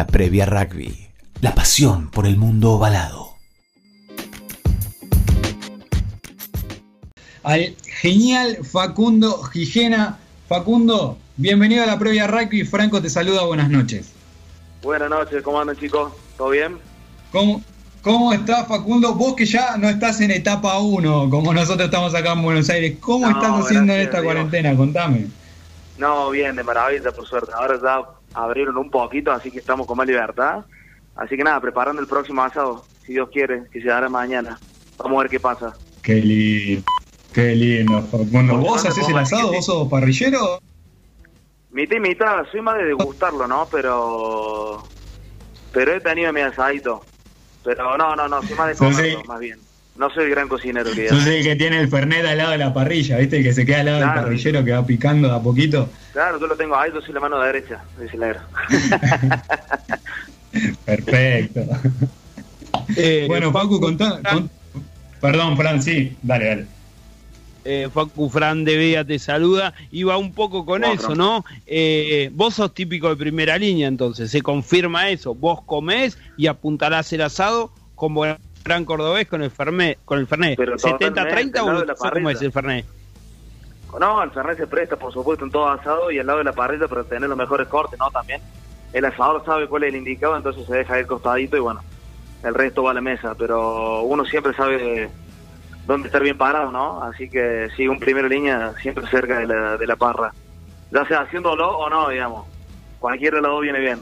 La previa rugby. La pasión por el mundo ovalado. Al genial Facundo Gijena. Facundo, bienvenido a la previa rugby. Franco te saluda, buenas noches. Buenas noches, ¿cómo andan chicos? ¿Todo bien? ¿Cómo, ¿Cómo estás, Facundo? Vos que ya no estás en etapa 1, como nosotros estamos acá en Buenos Aires, ¿cómo No, estás haciendo en esta Dios. cuarentena? Contame. No, bien, de maravilla, por suerte. Ahora ya abrieron un poquito, así que estamos con más libertad. Así que nada, preparando el próximo asado, si Dios quiere, que se dará mañana. Vamos a ver qué pasa. Qué lindo, qué lindo. Por ¿Vos haces el asado? ¿Vos sos parrillero? Mitad y mitad, soy más de degustarlo, ¿no? Pero pero he tenido mi asadito. Pero no, no, no, soy más de comerlo, más bien. No soy el gran cocinero que Sos el que tiene el fernet al lado de la parrilla, ¿viste? El que se queda al lado Claro. del parrillero que va picando de a poquito. Claro, yo lo tengo ahí, yo soy la mano derecha, dice la era. Perfecto. Eh, bueno, Facu, contá. con- Perdón, Fran, sí, dale, dale. eh, Facu Fran de Vega te saluda y va un poco con Otro. eso, ¿no? Eh, vos sos típico de primera línea, entonces se confirma eso. Vos comés y apuntarás el asado como el gran cordobés con el Fernet. Con el Fernet. Pero 70-30 totalmente, al lado o cómo es el Fernet. No, el Fernet se presta, por supuesto, en todo asado y al lado de la parrilla para tener los mejores cortes, ¿no? También el asador sabe cuál es el indicado, entonces se deja ir costadito y bueno, el resto va a la mesa, pero uno siempre sabe dónde estar bien parado, ¿no? Así que sí, un primera línea siempre cerca de la, de la parra, ya sea haciéndolo o no, digamos. Cualquiera de los dos viene bien.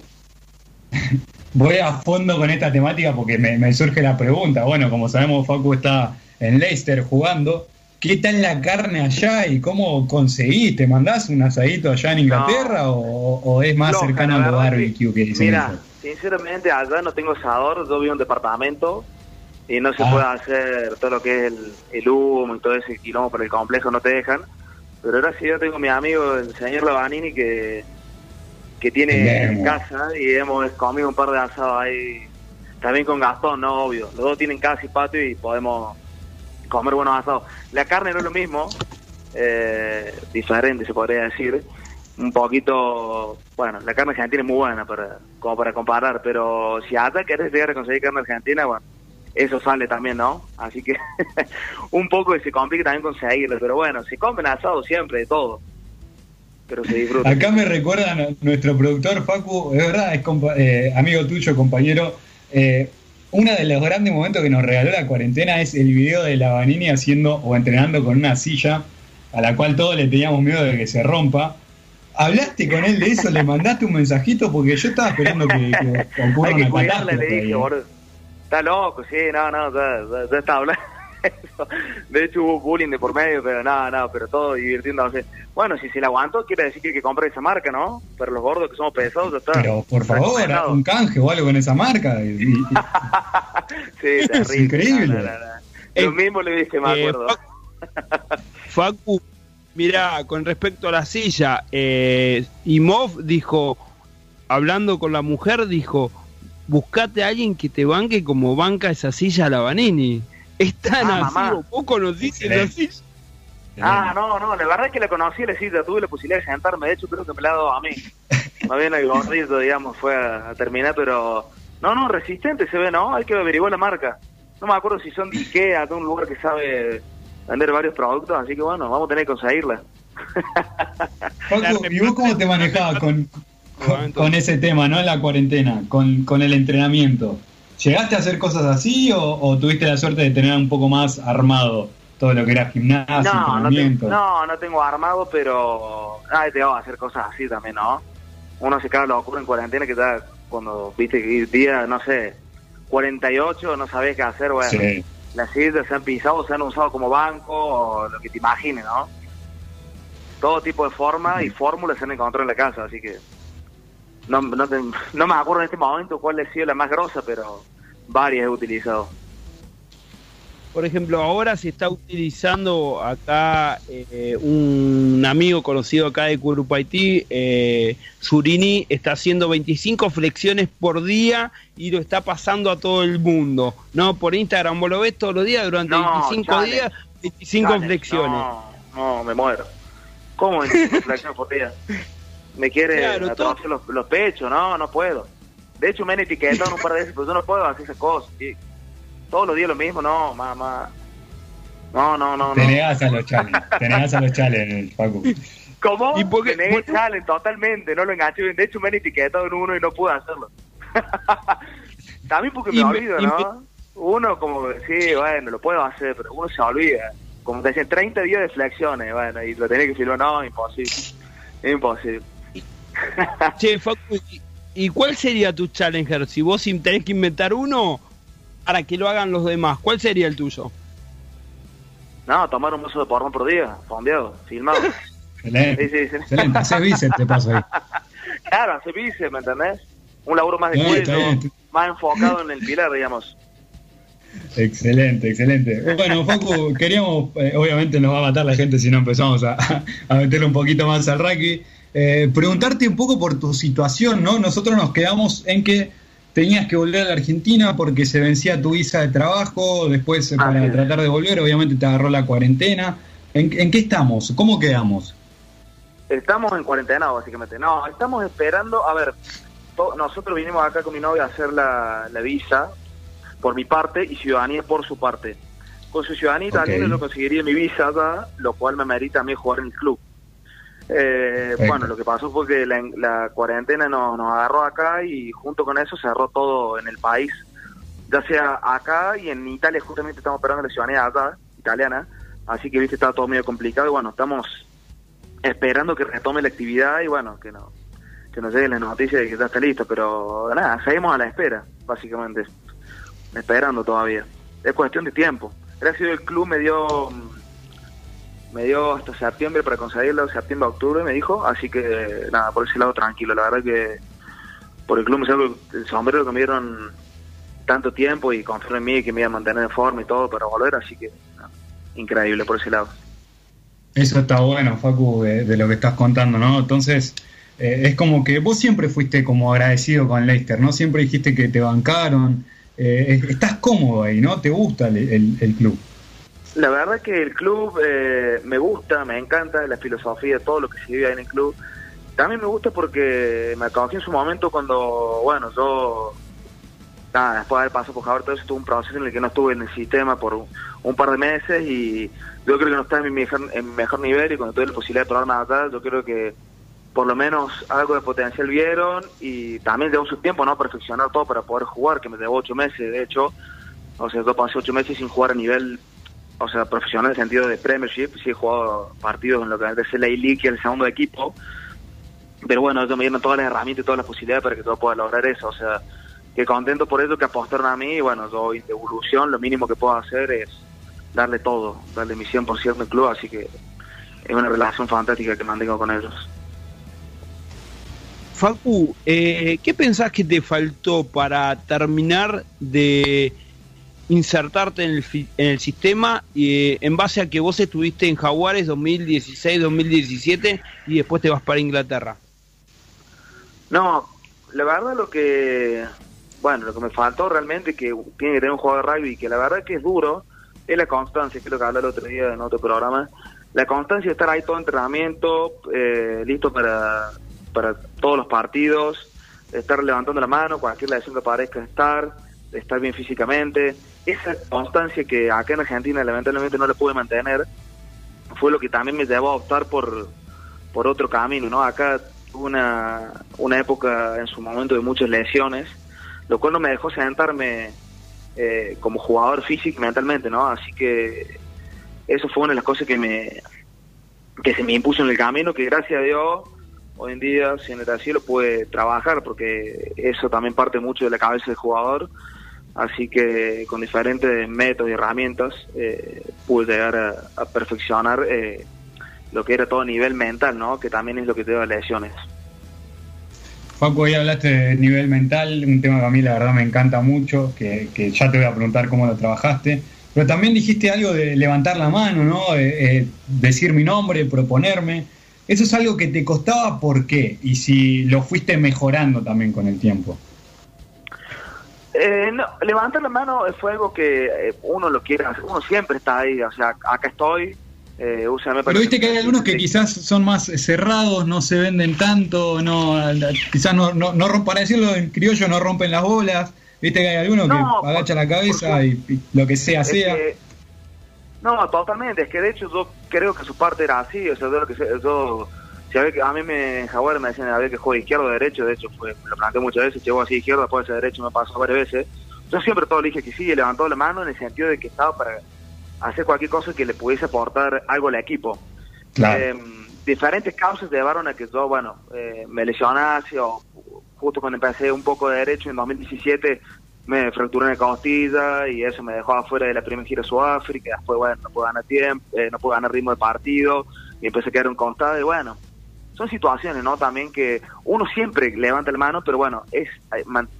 Voy a fondo con esta temática porque me, me surge la pregunta. Bueno, como sabemos, Facu está en Leicester jugando. ¿Qué tal la carne allá y cómo conseguiste? ¿Mandás un asadito allá en Inglaterra o, o es más cercano la a lo verdad barbecue que dicen Mira, sinceramente allá no tengo asador, yo vivo en un departamento y no se Ah. puede hacer todo lo que es el, el humo y todo ese quilombo por el complejo, no te dejan. Pero ahora sí yo tengo mi amigo, el señor Lavanini, que, que tiene Bien. casa y hemos comido un par de asados ahí, también con Gastón, no obvio. Los dos tienen casa y patio y podemos comer buenos asados. La carne no es lo mismo, eh, diferente se podría decir. Un poquito, bueno, la carne argentina es muy buena para, como para comparar, pero si hasta querés llegar a conseguir carne argentina, bueno, eso sale también, ¿no? Así que un poco se complica también conseguirlo, pero bueno, se comen asado siempre, de todo. Pero se disfruta. Acá me recuerda a nuestro productor Facu, es verdad, es eh, amigo tuyo, compañero. Eh, uno de los grandes momentos que nos regaló la cuarentena es el video de la Vanini haciendo o entrenando con una silla a la cual todos le teníamos miedo de que se rompa. ¿Hablaste con él de eso? ¿Le mandaste un mensajito? Porque yo estaba esperando que, que ocurra Hay que una cuidarla, le dije, boludo. Está loco, sí, no, no, ya, ya- ya está hablando. De hecho hubo bullying de por medio, pero no, no, pero todo divirtiéndose. Bueno, si se la aguantó, quiere decir que hay que comprar esa marca, ¿no? Pero los gordos que somos pesados, ya está. Pero por favor, Recomendado. un canje o algo con esa marca. y- y- Sí, terrible. increíble. No, no, no, no. Lo Eh, mismo le dije, me eh, acuerdo. Facu, mira, con respecto a la silla, eh, Imov dijo, hablando con la mujer, dijo, buscate a alguien que te banque como banca esa silla a la Vanini. Es tan Ah, así, mamá. ¿o vos conociste esa Excelente. silla? Ah, no, no, la verdad es que la conocí, la cita, tuve la posibilidad de sentarme, de hecho creo que me la ha dado a mí. Más bien el gordito, digamos, fue a, a terminar, pero... No, no, resistente se ve, ¿no? Hay que averiguar la marca. No me acuerdo si son de Ikea, de un lugar que sabe vender varios productos, así que bueno, vamos a tener que conseguirla. Facu, ¿y vos cómo te manejabas con, con, con ese tema, no? La cuarentena, con, con el entrenamiento. ¿Llegaste a hacer cosas así o, o tuviste la suerte de tener un poco más armado todo lo que era gimnasio, no, no, tengo, no, no tengo armado, pero... Ay, te a hacer cosas así también, ¿no? Uno se caga locura en cuarentena que está cuando, viste, que día, no sé, 48, no sabés qué hacer, bueno. Sí. las sillas se han pisado, se han usado como banco, o lo que te imagines, ¿no? Todo tipo de forma y fórmulas se han encontrado en la casa, así que no, no, te- no me acuerdo en este momento cuál ha sido la más grosa, pero varias he utilizado. Por ejemplo, ahora se está utilizando acá eh, un amigo conocido acá de Curupaití, eh, Surini, está haciendo 25 flexiones por día y lo está pasando a todo el mundo. No, por Instagram vos lo ves todos los días durante No, 25 chale. días, 25 Dale, flexiones. No, no, me muero. ¿Cómo 25 flexiones por día? Me quiere Claro, los, los pechos, no, no puedo. De hecho, me han etiquetado un par de veces, pero yo no puedo hacer esas cosas. Y todos los días lo mismo, no, mamá. No, no, no, Te no. negás a los challenge. Te negás a los challenge, Facu. ¿Cómo? ¿Y por qué? Me negué Bueno. challenge totalmente, no lo enganché bien. De hecho, me han etiquetado en uno y no pude hacerlo. También porque me olvido, ¿no? Uno como, sí, bueno, lo puedo hacer, pero uno se olvida. Como te decían, 30 días de flexiones, bueno, y lo tenés que filmar, no, imposible. Imposible. Che, Facu, ¿y, cuál sería tu challenger? Si vos tenés que inventar uno para que lo hagan los demás, ¿cuál sería el tuyo? No, tomar un vaso de porrón por día, fondeado, filmado. Excelente. Sí, sí, sí. Excelente. Haces bíceps, te paso ahí. Claro, hace bíceps, ¿me entendés? Un laburo más de cuello, más enfocado en el pilar, digamos. Excelente, excelente. Bueno, Facu, queríamos, eh, obviamente nos va a matar la gente si no empezamos a, a meterle un poquito más al rugby. Eh, preguntarte un poco por tu situación, ¿no? Nosotros nos quedamos en que tenías que volver a la Argentina porque se vencía tu visa de trabajo, después eh, para tratar de volver, obviamente te agarró la cuarentena. ¿En, en qué estamos? ¿Cómo quedamos? Estamos en cuarentena, básicamente. No, estamos esperando. A ver, to- nosotros vinimos acá con mi novia a hacer la, la visa por mi parte y ciudadanía por su parte. Con su ciudadanía también yo conseguiría mi visa acá, lo cual me merita a mí jugar en el club. Eh, bueno, lo que pasó fue que la, la cuarentena nos, nos agarró acá y junto con eso cerró todo en el país, ya sea acá y en Italia, justamente estamos esperando la ciudadanía acá, italiana, así que viste, está todo medio complicado y bueno, estamos esperando que retome la actividad y bueno, que no que nos lleguen las noticias de que ya está listo, pero nada, seguimos a la espera, básicamente, esperando todavía. Es cuestión de tiempo. Gracias el club me dio me dio hasta septiembre para conseguirlo, septiembre octubre me dijo, así que nada, por ese lado tranquilo, la verdad que por el club me salgo el sombrero que me dieron tanto tiempo y confiaron en mí que me iba a mantener en forma y todo para volver, así que increíble por ese lado. Eso está bueno, Facu, de, lo que estás contando, ¿no? Entonces, eh, es como que vos siempre fuiste como agradecido con Leicester, ¿no? Siempre dijiste que te bancaron. eh, es- estás cómodo ahí, ¿no? ¿Te gusta el- el club? La verdad que el club eh, me gusta, me encanta la filosofía, todo lo que se vive ahí en el club. También me gusta porque me acogí en su momento cuando, bueno, yo, nada, después de haber pasado por Javier, todo eso tuve un proceso en el que no estuve en el sistema por un, par de meses y yo creo que no estaba en mi mejor, en mi mejor nivel y cuando tuve la posibilidad de probarme acá, yo creo que por lo menos algo de potencial vieron y también llevó su tiempo, ¿no? Perfeccionar todo para poder jugar, que me llevó ocho meses, de hecho. O sea, yo pasé ocho meses sin jugar a nivel o sea, profesional en el sentido de Premiership, sí he jugado partidos en lo que es la A-League y el segundo equipo, pero bueno, ellos me dieron todas las herramientas y todas las posibilidades para que yo pueda lograr eso, o sea, que contento por eso, que apostaron a mí, y bueno, yo de evolución, lo mínimo que puedo hacer es darle todo, darle mi 100% al club, así que es una relación fantástica que mantengo con ellos. Facu, eh, ¿qué pensás que te faltó para terminar de insertarte en el, en el sistema eh, en base a que vos estuviste en Jaguares 2016-2017 y después te vas para Inglaterra? No, la verdad lo que, bueno, lo que me faltó realmente que tiene que tener un jugador de rugby que la verdad que es duro es la constancia, que es lo que hablé el otro día en otro programa, la constancia de estar ahí todo entrenamiento, eh, listo para, para todos los partidos, estar levantando la mano, cualquier lesión que parezca estar, estar bien físicamente, esa constancia que acá en Argentina lamentablemente no la pude mantener, fue lo que también me llevó a optar por, por otro camino, ¿no? Acá tuve una, una época en su momento de muchas lesiones, lo cual no me dejó sentarme eh, como jugador físico mentalmente, ¿no? Así que eso fue una de las cosas que me que se me impuso en el camino, que gracias a Dios hoy en día, si en el así lo pude trabajar, porque eso también parte mucho de la cabeza del jugador, así que con diferentes métodos y herramientas eh, pude llegar a, perfeccionar eh, lo que era todo nivel mental, ¿no? Que también es lo que te da lesiones. Facu, hoy hablaste de nivel mental, un tema que a mí la verdad me encanta mucho, que, ya te voy a preguntar cómo lo trabajaste, pero también dijiste algo de levantar la mano, ¿no? Eh, decir mi nombre, proponerme. Eso es algo que te costaba, ¿por qué? Y si lo fuiste mejorando también con el tiempo. Eh, no, levantar la mano fue algo que eh, uno lo quiere hacer, uno siempre está ahí, o sea, acá estoy, Eh, Pero viste que hay algunos que quizás son más cerrados, no se venden tanto, no quizás no, no, no para decirlo en criollo, no rompen las bolas. Viste que hay algunos que agachan la cabeza y, lo que sea, sea. no, totalmente. Es que de hecho yo creo que su parte era así. O sea, yo, yo si a, que, a mí me, en Jaguar me decían a ver que juega izquierdo o derecho. De hecho, fue, lo planteé muchas veces. Llegó así izquierdo, puede ser derecho, me pasó varias veces. Yo siempre todo le dije que sí, y levantó la mano en el sentido de que estaba para hacer cualquier cosa que le pudiese aportar algo al equipo. Em, diferentes causas llevaron a que yo, bueno, eh, me lesionase o justo cuando empecé un poco de derecho en 2017 me fracturé en la costilla y eso me dejó afuera de la primera gira a Sudáfrica. Después, bueno, no puedo ganar tiempo, eh, no puedo ganar ritmo de partido y empecé a quedar un costado y bueno, son situaciones, ¿no? También que uno siempre levanta la mano, pero bueno, es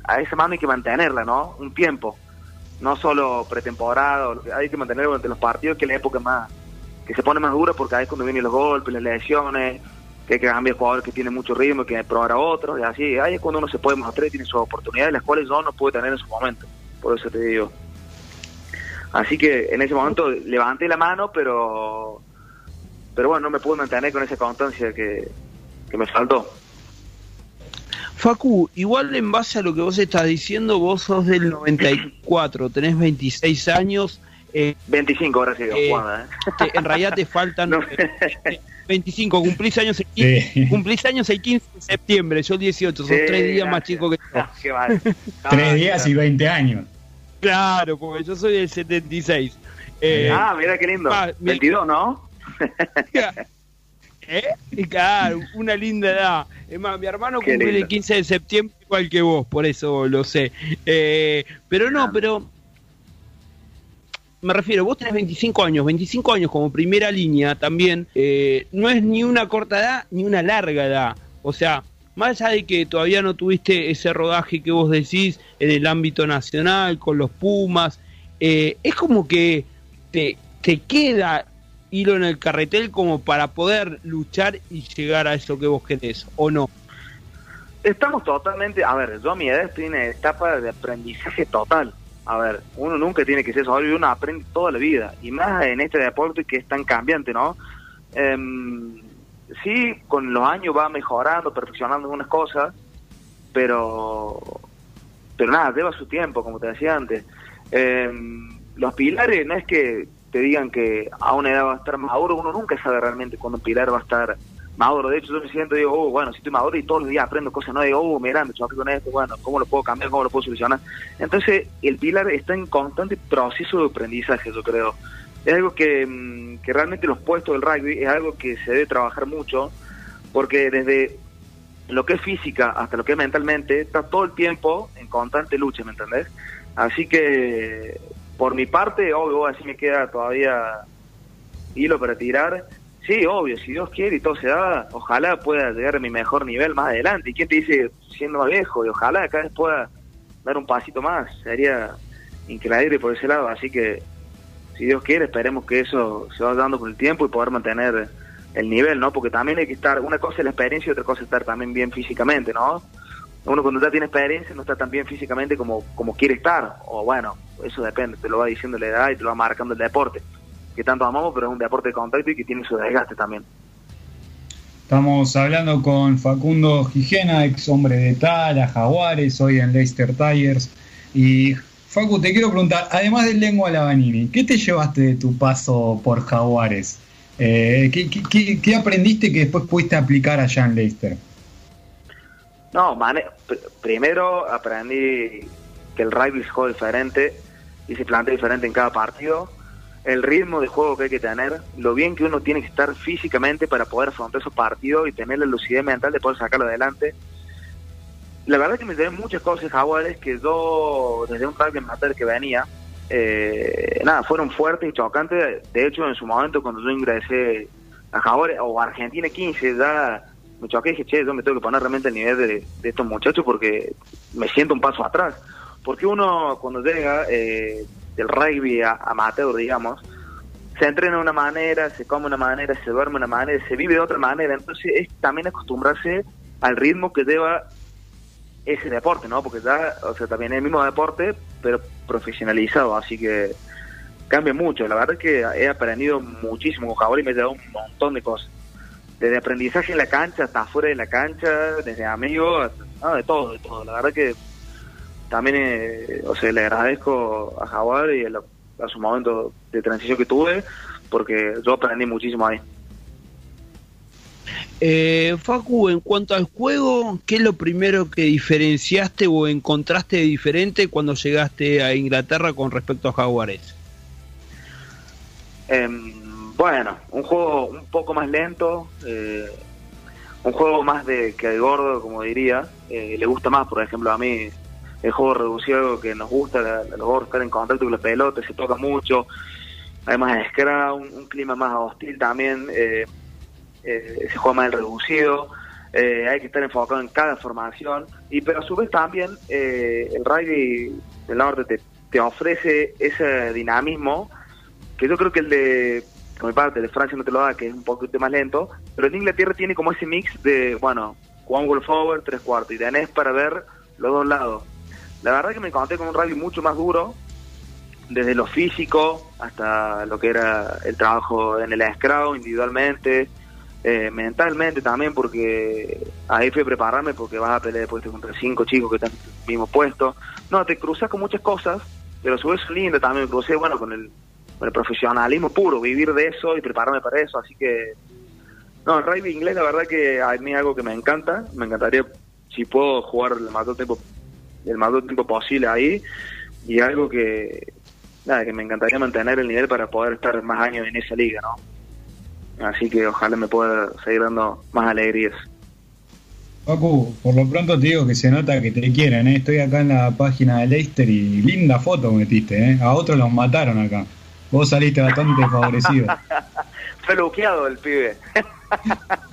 a esa mano hay que mantenerla, ¿no? Un tiempo no solo pretemporada, hay que mantenerlo durante los partidos, que es la época más que se pone más dura porque ahí es cuando vienen los golpes, las lesiones, que hay que cambiar jugadores que tienen mucho ritmo, que probar a otros, y así, ahí es cuando uno se puede mostrar y tiene sus oportunidades, las cuales yo no pude tener en su momento, por eso te digo. Así que en ese momento levanté la mano, pero pero bueno, no me pude mantener con esa constancia que, que me faltó. Facu, igual en base a lo que vos estás diciendo, vos sos del 94, tenés 26 años. Eh, 25 ahora sí, eh, ¿eh? en realidad te faltan 25, cumplís años, el 15, cumplís años el 15 de septiembre, yo el 18, son tres días más chico que yo. tres días y 20 años. Claro, porque yo soy del 76. Eh, ah, mira qué lindo. 22, ¿no? ¿Eh? Claro, una linda edad. Es más, mi hermano cumple el 15 de septiembre igual que vos, por eso lo sé. Eh, pero no, pero me refiero, vos tenés 25 años, 25 años como primera línea también, eh, no es ni una corta edad ni una larga edad. O sea, más allá de que todavía no tuviste ese rodaje que vos decís en el ámbito nacional, con los Pumas, eh, es como que te, te queda hilo en el carretel como para poder luchar y llegar a eso que vos querés, ¿o no? Estamos totalmente, a ver, yo a mi edad estoy en etapa de aprendizaje total. A ver, uno nunca tiene que ser solo y uno aprende toda la vida, y más en este deporte que es tan cambiante, ¿no? Em, sí, con los años va mejorando, perfeccionando algunas cosas, pero pero nada, lleva su tiempo, como te decía antes. Em, los pilares no es que te digan que a una edad va a estar maduro, uno nunca sabe realmente cuándo pilar va a estar maduro. De hecho, yo me siento digo, oh, bueno, si estoy maduro y todos los días aprendo cosas no digo, oh, mira, me choqué con esto, bueno, ¿cómo lo puedo cambiar? ¿Cómo lo puedo solucionar? Entonces, el pilar está en constante proceso de aprendizaje, yo creo. Es algo que, mm, que realmente los puestos del rugby es algo que se debe trabajar mucho, porque desde lo que es física hasta lo que es mentalmente, está todo el tiempo en constante lucha, ¿me entendés? Así que por mi parte, obvio, así me queda todavía hilo para tirar. Sí, obvio, si Dios quiere y todo se da, ojalá pueda llegar a mi mejor nivel más adelante. ¿Y quién te dice siendo más viejo? Y ojalá cada vez pueda dar un pasito más. Sería increíble por ese lado. Así que, si Dios quiere, esperemos que eso se vaya dando con el tiempo y poder mantener el nivel, ¿no? Porque también hay que estar, una cosa es la experiencia y otra cosa es estar también bien físicamente, ¿no? Uno cuando ya tiene experiencia no está tan bien físicamente como, como quiere estar, o bueno, eso depende, te lo va diciendo la edad y te lo va marcando el deporte, que tanto amamos, pero es un deporte de contacto y que tiene su desgaste también. Estamos hablando con Facundo Gijena, ex hombre de Tala, Jaguares, hoy en Leicester Tigers. Y Facu, te quiero preguntar, además del lengua Lavanini, ¿qué te llevaste de tu paso por Jaguares? Eh, ¿qué, qué, aprendiste que después pudiste aplicar allá en Leicester? No, primero aprendí que el rugby es juego diferente y se plantea diferente en cada partido, el ritmo de juego que hay que tener, lo bien que uno tiene que estar físicamente para poder afrontar esos partidos y tener la lucidez mental de poder sacarlo adelante. La verdad es que me llevé muchas cosas jaguares que yo, desde un rugby amateur que venía, eh, nada, fueron fuertes y chocantes. De hecho, en su momento, cuando yo ingresé a Jaguares o Argentina 15, ya me choqué y dije, che, yo me tengo que poner realmente el nivel de, estos muchachos porque me siento un paso atrás. Porque uno cuando llega eh, del rugby a amateur, digamos, se entrena de una manera, se come de una manera, se duerme de una manera, se vive de otra manera. Entonces es también acostumbrarse al ritmo que lleva ese deporte, ¿no? Porque ya, o sea, también es el mismo deporte, pero profesionalizado. Así que cambia mucho. La verdad es que he aprendido muchísimo con Jaguar y me ha llevado un montón de cosas. Desde aprendizaje en la cancha hasta afuera de la cancha, desde amigos, no, de todo, de todo. La verdad que también eh, o sea, le agradezco a Jaguar y a, lo- a su momento de transición que tuve, porque yo aprendí muchísimo ahí. Eh, Facu, en cuanto al juego, ¿qué es lo primero que diferenciaste o encontraste de diferente cuando llegaste a Inglaterra con respecto a Jaguares? Em, bueno, un juego un poco más lento, eh, un juego más de que el gordo, como diría, eh, le gusta más, por ejemplo, a mí el juego reducido que nos gusta, la- los gordos estar en contacto con la pelota, se toca mucho, además de scrum, un, clima más hostil también, eh, eh, se juega más reducido, eh, hay que estar enfocado en cada formación, y pero a su vez también el rugby del norte te, te ofrece ese dinamismo que yo creo que el de, por mi parte, de Francia no te lo da, que es un poquito más lento, pero de Inglaterra tiene como ese mix de, bueno, one goal forward, tres cuartos, y tenés para ver los dos lados. La verdad que me encontré con un rugby mucho más duro, desde lo físico hasta lo que era el trabajo en el scrum individualmente, eh, mentalmente también, porque ahí fui a prepararme porque vas a pelear después contra cinco chicos que están en el mismo puesto. No, te cruzas con muchas cosas, pero su vez es lindo también, me crucé, bueno, con el, el profesionalismo puro, vivir de eso y prepararme para eso, así que... No, el rugby inglés la verdad que a mí es algo que me encanta, me encantaría si puedo jugar el mayor tiempo el mayor tiempo posible ahí y algo que nada que me encantaría mantener el nivel para poder estar más años en esa liga no así que ojalá me pueda seguir dando más alegrías Facu, por lo pronto te digo que se nota que te quieren, ¿eh? Estoy acá en la página de Leicester y linda foto metiste, ¿eh? A otros los mataron acá. Vos saliste bastante favorecido. fue el pibe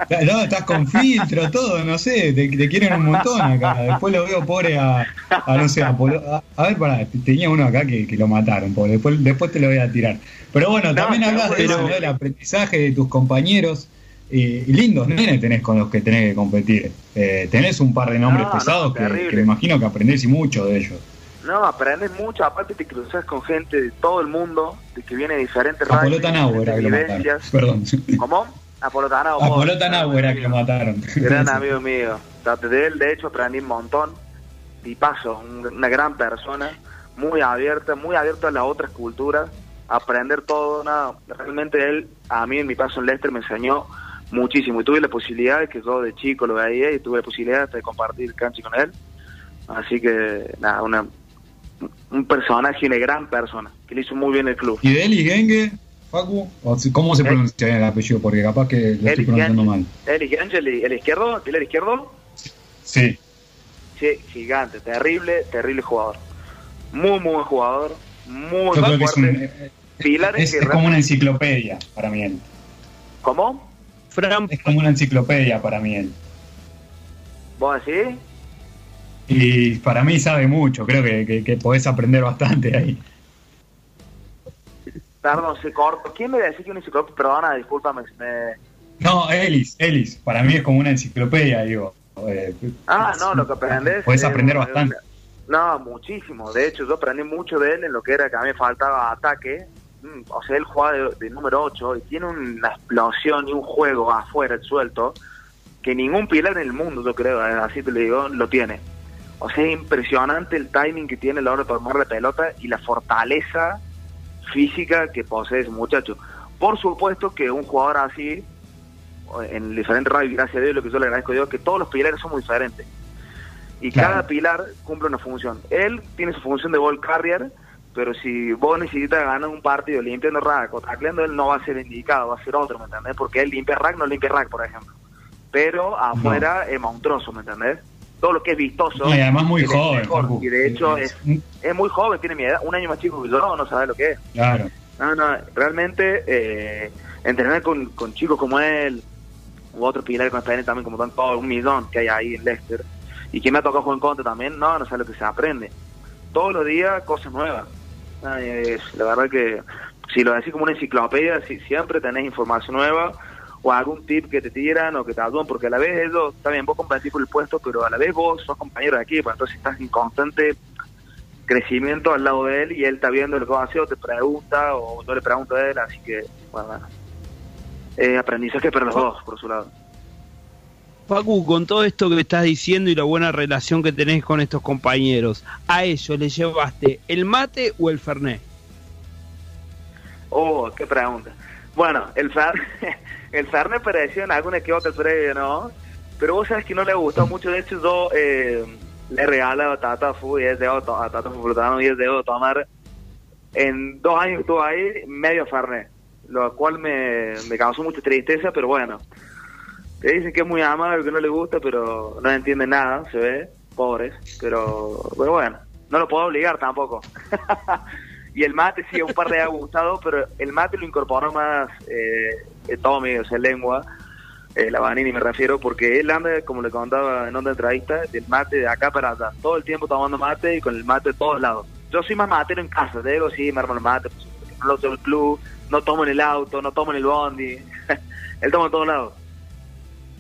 No, estás con filtro, todo, no sé, te, te quieren un montón acá. Después lo veo pobre a, a no sé, a, Polo- a, a ver, pará, tenía uno acá que, que lo mataron, pobre. Después, después te lo voy a tirar. Pero bueno, No, también hablas de eso, ¿no? del aprendizaje de tus compañeros. eh, lindos nenes tenés con los que tenés que competir. Eh, tenés un par de nombres No, no, pesados que, que me imagino que aprendés y mucho de ellos. No aprendes mucho aparte te cruzas con gente de todo el mundo de que viene de diferentes A rugby, Polota Nau era que mataron. Perdón. ¿cómo? a Polotanao A Polota Nau era que lo mataron. gran amigo mío. De él, de hecho, aprendí un montón. Tipazo, un- una gran persona, muy abierta, muy abierta a las otras culturas, aprender todo. Nada. Realmente él, a mí en mi paso en Leicester, me enseñó muchísimo. Y tuve la posibilidad de que yo de chico lo veía y tuve la posibilidad hasta de compartir cancha con él. Así que, nada, una, un personaje, una gran persona, que le hizo muy bien el club. ¿Y de Eli Genge, Facu? ¿O si- ¿Cómo se pronuncia bien el apellido? Porque capaz que lo estoy pronunciando mal. Eli Angel, el izquierdo, el izquierdo, Sí. Sí, gigante, terrible, terrible jugador. Muy, muy buen jugador. Muy Yo creo que es, un- fuerte. eh, Pilares es, que es re- como una enciclopedia para mí él. ¿Cómo? Fran, Es como una enciclopedia para mí él. ¿Vos decís? Y para mí sabe mucho, creo que, que, que podés aprender bastante ahí. Perdón, se cortó. ¿Quién me decía que un enciclopedia? Perdona, discúlpame. me- No, Elis, Elis, para mí es como una enciclopedia, digo. Eh, Ah, no, lo que aprendes. Podés aprender eh, bastante. No, muchísimo. De hecho, yo aprendí mucho de él en lo que era que a mí faltaba ataque. Mm, O sea, él juega de, de número 8 y tiene una explosión y un juego afuera, suelto, que ningún pilar en el mundo, yo creo, eh, así te lo digo, lo tiene. O sea, es impresionante el timing que tiene a la hora de tomar la pelota y la fortaleza física que posee ese muchacho. Por supuesto que un jugador así, en diferentes rugby, gracias a Dios, lo que yo le agradezco a Dios, que todos los pilares son muy diferentes. Y Claro. cada pilar cumple una función. Él tiene su función de ball carrier, pero si vos necesitas ganar un partido limpiando rack o tacleando, él no va a ser indicado, va a ser otro, ¿me entendés? Porque él limpia rack, no limpia rack, por ejemplo. Pero afuera es monstruoso, ¿me entendés? Todo lo que es vistoso. No, y además muy joven. Y de hecho es, es muy joven, tiene mi edad, un año más chico que yo, no sabe lo que es. Claro. No, no, realmente eh, entrenar con, con chicos como él, u otros pilares con experiencia también, como tanto, un millón que hay ahí en Leicester, y que me ha tocado jugar en contra también, no, no sé lo que se aprende. Todos los días cosas nuevas. Ay, es- la verdad que si lo decís como una enciclopedia, si, siempre tenés información nueva o algún tip que te tiran o que te ayudan, porque a la vez ellos, también vos competís por el puesto, pero a la vez vos sos compañero de equipo, entonces estás en constante crecimiento al lado de él y él está viendo lo que va a hacer o te pregunta o no le pregunta a él, así que, bueno. Eh, aprendizaje para los dos, por su lado. Facu, con todo esto que me estás diciendo y la buena relación que tenés con estos compañeros, ¿a ellos le llevaste el mate o el fernet? Oh, qué pregunta. Bueno, el Fernet, el Fernet pareció en alguna que ¿no? Pero vos sabes que no le gustó mucho, de hecho yo eh, le regalo a Tata Fu y es de a Tata Fu y es de tomar en dos años estuvo ahí medio Fernet, lo cual me, causó mucha tristeza, pero bueno. Te dicen que es muy amable, que no le gusta, pero no entiende nada, se ve, pobres, pero, pero bueno, no lo puedo obligar tampoco. y el mate sí, un par de ha gustado, pero el mate lo incorporó más eh, Tommy, o sea, lengua, eh, la Vanini me refiero, porque él anda, como le contaba en otra entrevista, del mate de acá para allá, todo el tiempo tomando mate y con el mate de todos lados. Yo soy más matero en casa, te digo, sí, me armo el mate, pues, no lo el club, no tomo en el auto, no tomo en el bondi, él toma en todos lados.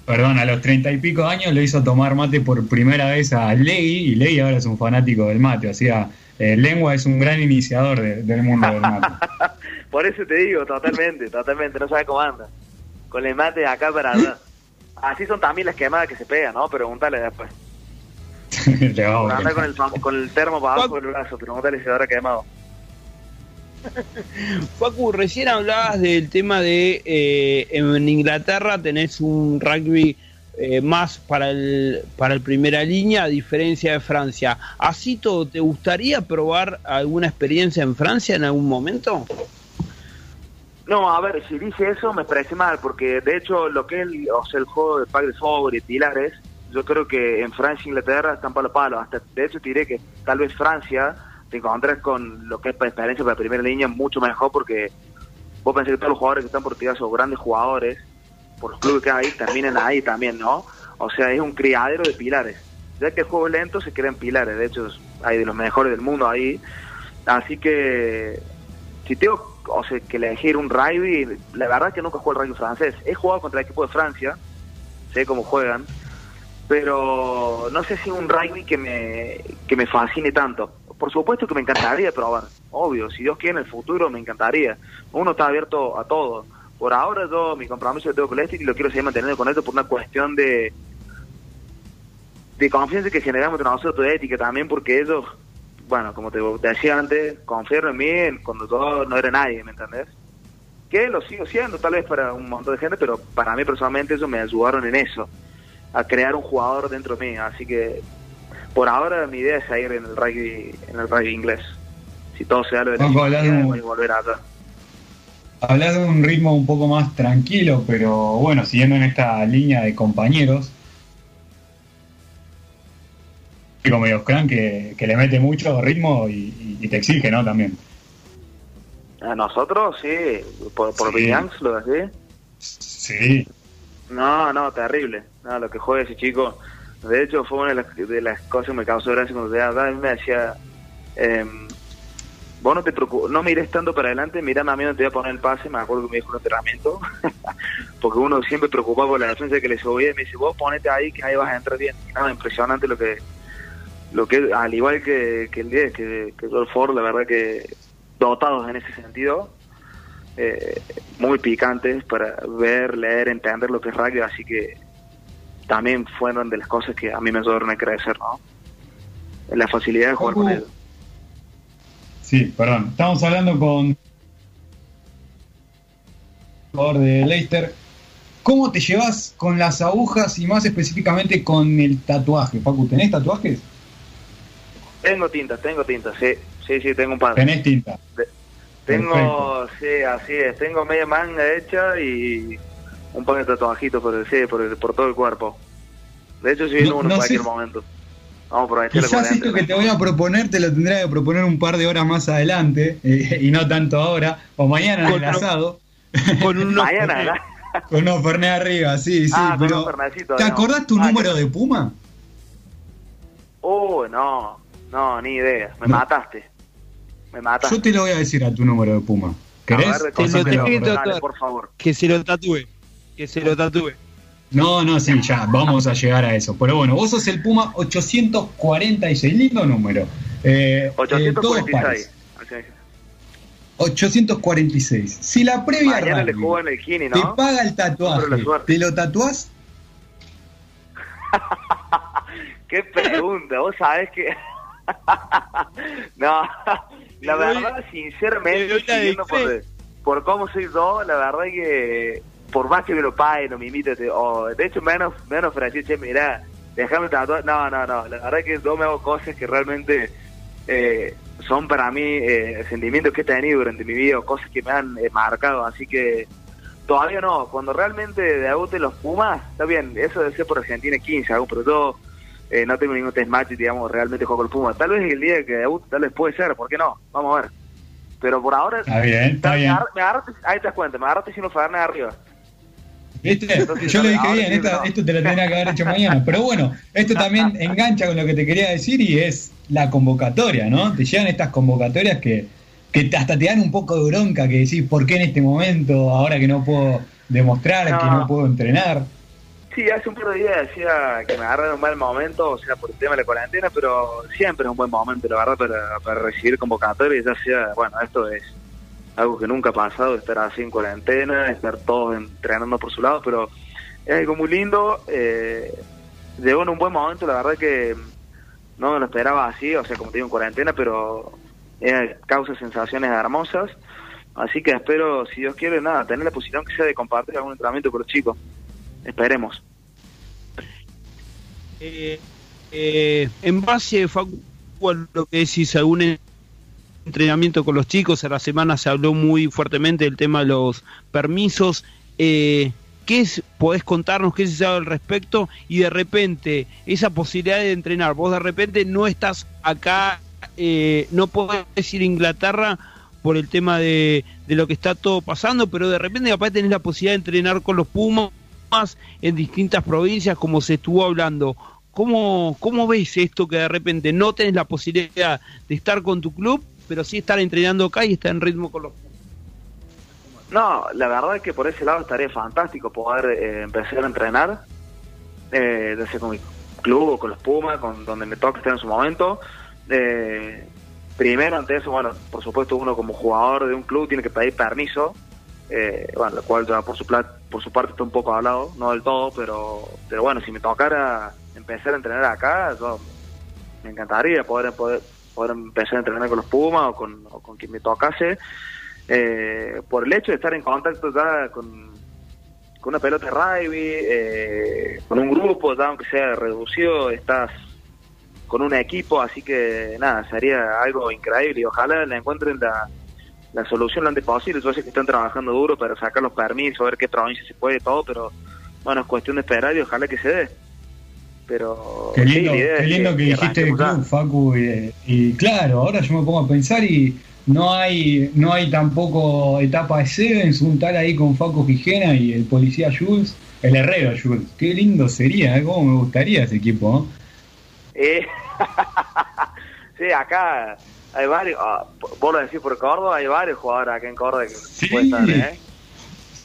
Perdón, a los treinta y pico años le hizo tomar mate por primera vez a Ley y Ley ahora es un fanático del mate, o sea, eh, Lengua es un gran iniciador del mundo del mate. por eso te digo, totalmente, totalmente, no sabe cómo anda. Con el mate de acá para allá. Así son también las quemadas que se pegan, ¿no? Pregúntale después. Le va a anda con el, con el termo para abajo del brazo, pregúntale si habrá quemado. Facu, recién hablabas del tema de eh, en Inglaterra tenés un rugby eh, más para el para el primera línea a diferencia de Francia. ¿Así todo te gustaría probar alguna experiencia en Francia en algún momento? No, a ver, si dice eso me parece mal, porque de hecho lo que es el, o sea, el juego de Padre Sobre Pilares, yo creo que en Francia e Inglaterra están palo a palo. Hasta, de hecho te diré que tal vez Francia te encontrás con lo que es experiencia para primera línea mucho mejor porque vos pensás que todos los jugadores que están por tirar son grandes jugadores, por los clubes que hay, terminan ahí también, ¿no? O sea, es un criadero de pilares. Ya que el juego es lento, se crean pilares. De hecho, hay de los mejores del mundo ahí. Así que, si tengo o sea, que elegir un rugby, la verdad que nunca juego el rugby francés. He jugado contra el equipo de Francia, sé cómo juegan, pero no sé si un rugby que me, que me fascine tanto por supuesto que me encantaría probar, obvio, si Dios quiere en el futuro me encantaría. Uno está abierto a todo. Por ahora yo mi compromiso lo tengo con este y lo quiero seguir manteniendo con esto por una cuestión de de confianza que generamos entre nosotros, de ética también, porque ellos, bueno, como te, decía antes, confiaron en mí cuando yo no era nadie, ¿me entendés? Que lo sigo siendo, tal vez para un montón de gente, pero para mí personalmente ellos me ayudaron en eso, a crear un jugador dentro de mí, así que por ahora mi idea es seguir en el rugby, en el rugby inglés. Si todo se da lo de y volver allá. Hablar de un ritmo un poco más tranquilo, pero bueno, siguiendo en esta línea de compañeros. Como medio clan que, que le mete mucho ritmo y, te exige, ¿no? También. A nosotros, sí. Por, por sí. lo decís. Sí. No, no, terrible. No, lo que juega ese chico de hecho, fue una de las, cosas que me causó gracia cuando te daba, me decía, eh, vos no te preocupes, no mires tanto para adelante, mira a mí no te voy a poner el pase, me acuerdo que me dijo un entrenamiento, porque uno siempre preocupado por la defensa que le subía y me dice, vos ponete ahí que ahí vas a entrar bien. No, impresionante lo que, lo que al igual que, el 10, que, que el Ford, la verdad que dotados en ese sentido, eh, muy picantes para ver, leer, entender lo que es rugby, así que también fueron de las cosas que a mí me ayudaron a crecer, ¿no? La facilidad de jugar con ellos. Sí, perdón. Estamos hablando con jugador de Leicester. ¿Cómo te llevas con las agujas y más específicamente con el tatuaje? Paco, ¿tenés tatuajes? Tengo tinta, tengo tinta, sí. Sí, sí, tengo un par. ¿Tenés tinta? tengo, sí, así es. Tengo media manga hecha y un par de tatuajitos por, el, por, por todo el cuerpo. De hecho, si viene uno en cualquier momento. Vamos por Quizás esto que te voy a proponer te lo tendré que proponer un par de horas más adelante eh, y no tanto ahora o mañana en el asado. Con unos mañana, Con unos fernet arriba, sí, sí. Ah, pero, ¿Te acordás tu ah, número de Puma? Oh, no, no, ni idea. Me mataste. Me mataste. Yo te lo voy a decir a tu número de Puma. ¿Querés? por favor. Que se lo tatúe que se lo tatúe. No, no, sí, ya, vamos a llegar a eso. Pero bueno, vos sos el Puma 846, lindo número. Eh, eh, todos 846. pares. Así es. 846. Si la previa Mañana le juego en el Kini, te ¿no? paga el tatuaje. ¿te lo tatuás? Qué pregunta, vos sabés que. no, la verdad, te sinceramente, por, por cómo soy yo, la verdad que por más que me lo paguen o me imiten, o de hecho menos menos ofrecí, che, mirá, déjame tatuar. No, no, no, la verdad que yo me hago cosas que realmente eh, son para mí eh, sentimientos que he tenido durante mi vida, cosas que me han eh, marcado, así que todavía no. Cuando realmente debuten los Pumas, está bien, eso debe ser por Argentina 15, algo, pero yo eh, no tengo ningún test match digamos, realmente juego con el Puma. Tal vez el día que debute, tal vez puede ser, ¿por qué no? Vamos a ver. Pero por ahora, Está bien, está bien. me agarraste- ahí te das cuenta, me agarraste sin Fernet arriba. ¿Viste? Entonces, Yo lo dije bien, esto, no. esto te lo tenía que haber hecho mañana. Pero bueno, esto también engancha con lo que te quería decir y es la convocatoria, ¿no? Te llegan estas convocatorias que, que hasta te dan un poco de bronca, que decís, ¿por qué en este momento, ahora que no puedo demostrar, No. que no puedo entrenar? Sí, hace un par de días decía que me agarré en un mal momento, o sea, por el tema de la cuarentena, pero siempre es un buen momento, la verdad, para, para recibir convocatorias, ya sea, bueno, esto es algo que nunca ha pasado, estar así en cuarentena, estar todos entrenando por su lado, pero es algo muy lindo, eh, llegó en un buen momento, la verdad que no lo esperaba así, o sea, como te digo, en cuarentena, pero causa sensaciones hermosas, así que espero, si Dios quiere, nada, tener la posibilidad que sea de compartir algún entrenamiento con los chicos. Esperemos. Eh, eh, en base, Facu, a lo que decís, algún entrenamiento con los chicos, a la semana se habló muy fuertemente del tema de los permisos. Eh, ¿Qué es, podés contarnos qué se sabe al respecto? Y de repente, esa posibilidad de entrenar, vos de repente no estás acá, eh, no podés ir a Inglaterra por el tema de, de lo que está todo pasando, pero de repente capaz tenés la posibilidad de entrenar con los Pumas en distintas provincias, como se estuvo hablando. ¿Cómo, ¿Cómo ves esto que de repente no tenés la posibilidad de estar con tu club, pero sí estar entrenando acá y estar en ritmo con los? No, la verdad es que por ese lado estaría fantástico poder eh, empezar a entrenar, eh, sea con mi club o con los Pumas, con donde me toque estar en su momento. Eh, primero, ante eso, bueno, por supuesto uno como jugador de un club tiene que pedir permiso, eh, bueno, lo cual ya por su, por su parte está un poco hablado, no del todo, pero, pero bueno, si me tocara empezar a entrenar acá, yo me encantaría poder, poder, poder empezar a entrenar con los Pumas o con, o con quien me tocase eh, por el hecho de estar en contacto ya con, una pelota de rugby, eh, con un grupo, ya aunque sea reducido, estás con un equipo, así que nada, sería algo increíble y ojalá le encuentren la, la solución lo antes posible. Yo sé que están trabajando duro para sacar los permisos, ver qué provincia se puede, todo, pero bueno, es cuestión de esperar y ojalá que se dé. Pero Qué lindo, qué lindo que, dijiste ya. club, Facu. Y, y claro, ahora yo me pongo a pensar y no hay no hay tampoco etapa de Sevens, un tal ahí con Facu Gijena y el policía Jules, el herrero Jules. Qué lindo sería, ¿eh? cómo me gustaría ese equipo. Eh, sí, acá hay varios, ah, vos lo decís por Córdoba, hay varios jugadores acá en Córdoba que Sí. pueden estar, ¿eh?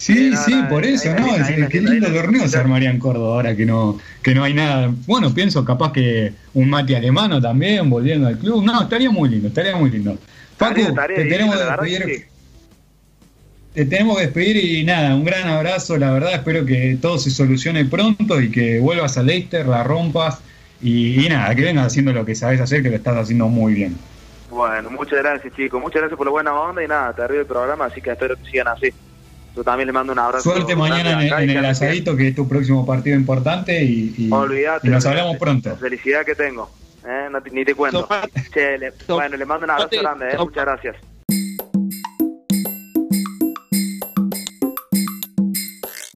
Sí, Sí, por eso, ¿no? ahí- Es- ahí- qué lindo torneo se armaría en Córdoba ahora que no, que no hay nada. Bueno, pienso capaz que un Mati Alemano también volviendo al club. No, estaría muy lindo, estaría muy lindo. Estaría te tenemos que despedir. Te tenemos que despedir y nada, un gran abrazo, la verdad, espero que todo se solucione pronto y que vuelvas a Leicester, la rompas y, y nada, que vengas haciendo lo que sabes hacer, que lo estás haciendo muy bien. Bueno, muchas gracias chicos, muchas gracias por la buena onda y nada, te arriba el programa, así que espero que sigan así. Yo también les mando un abrazo. Suerte mañana en, el asadito, que es tu próximo partido importante y, y- Olvídate. y nos hablamos pronto. La felicidad que tengo, ¿eh? No te- ni te cuento. Che, le- bueno, le mando un abrazo grande, ¿eh? Muchas gracias.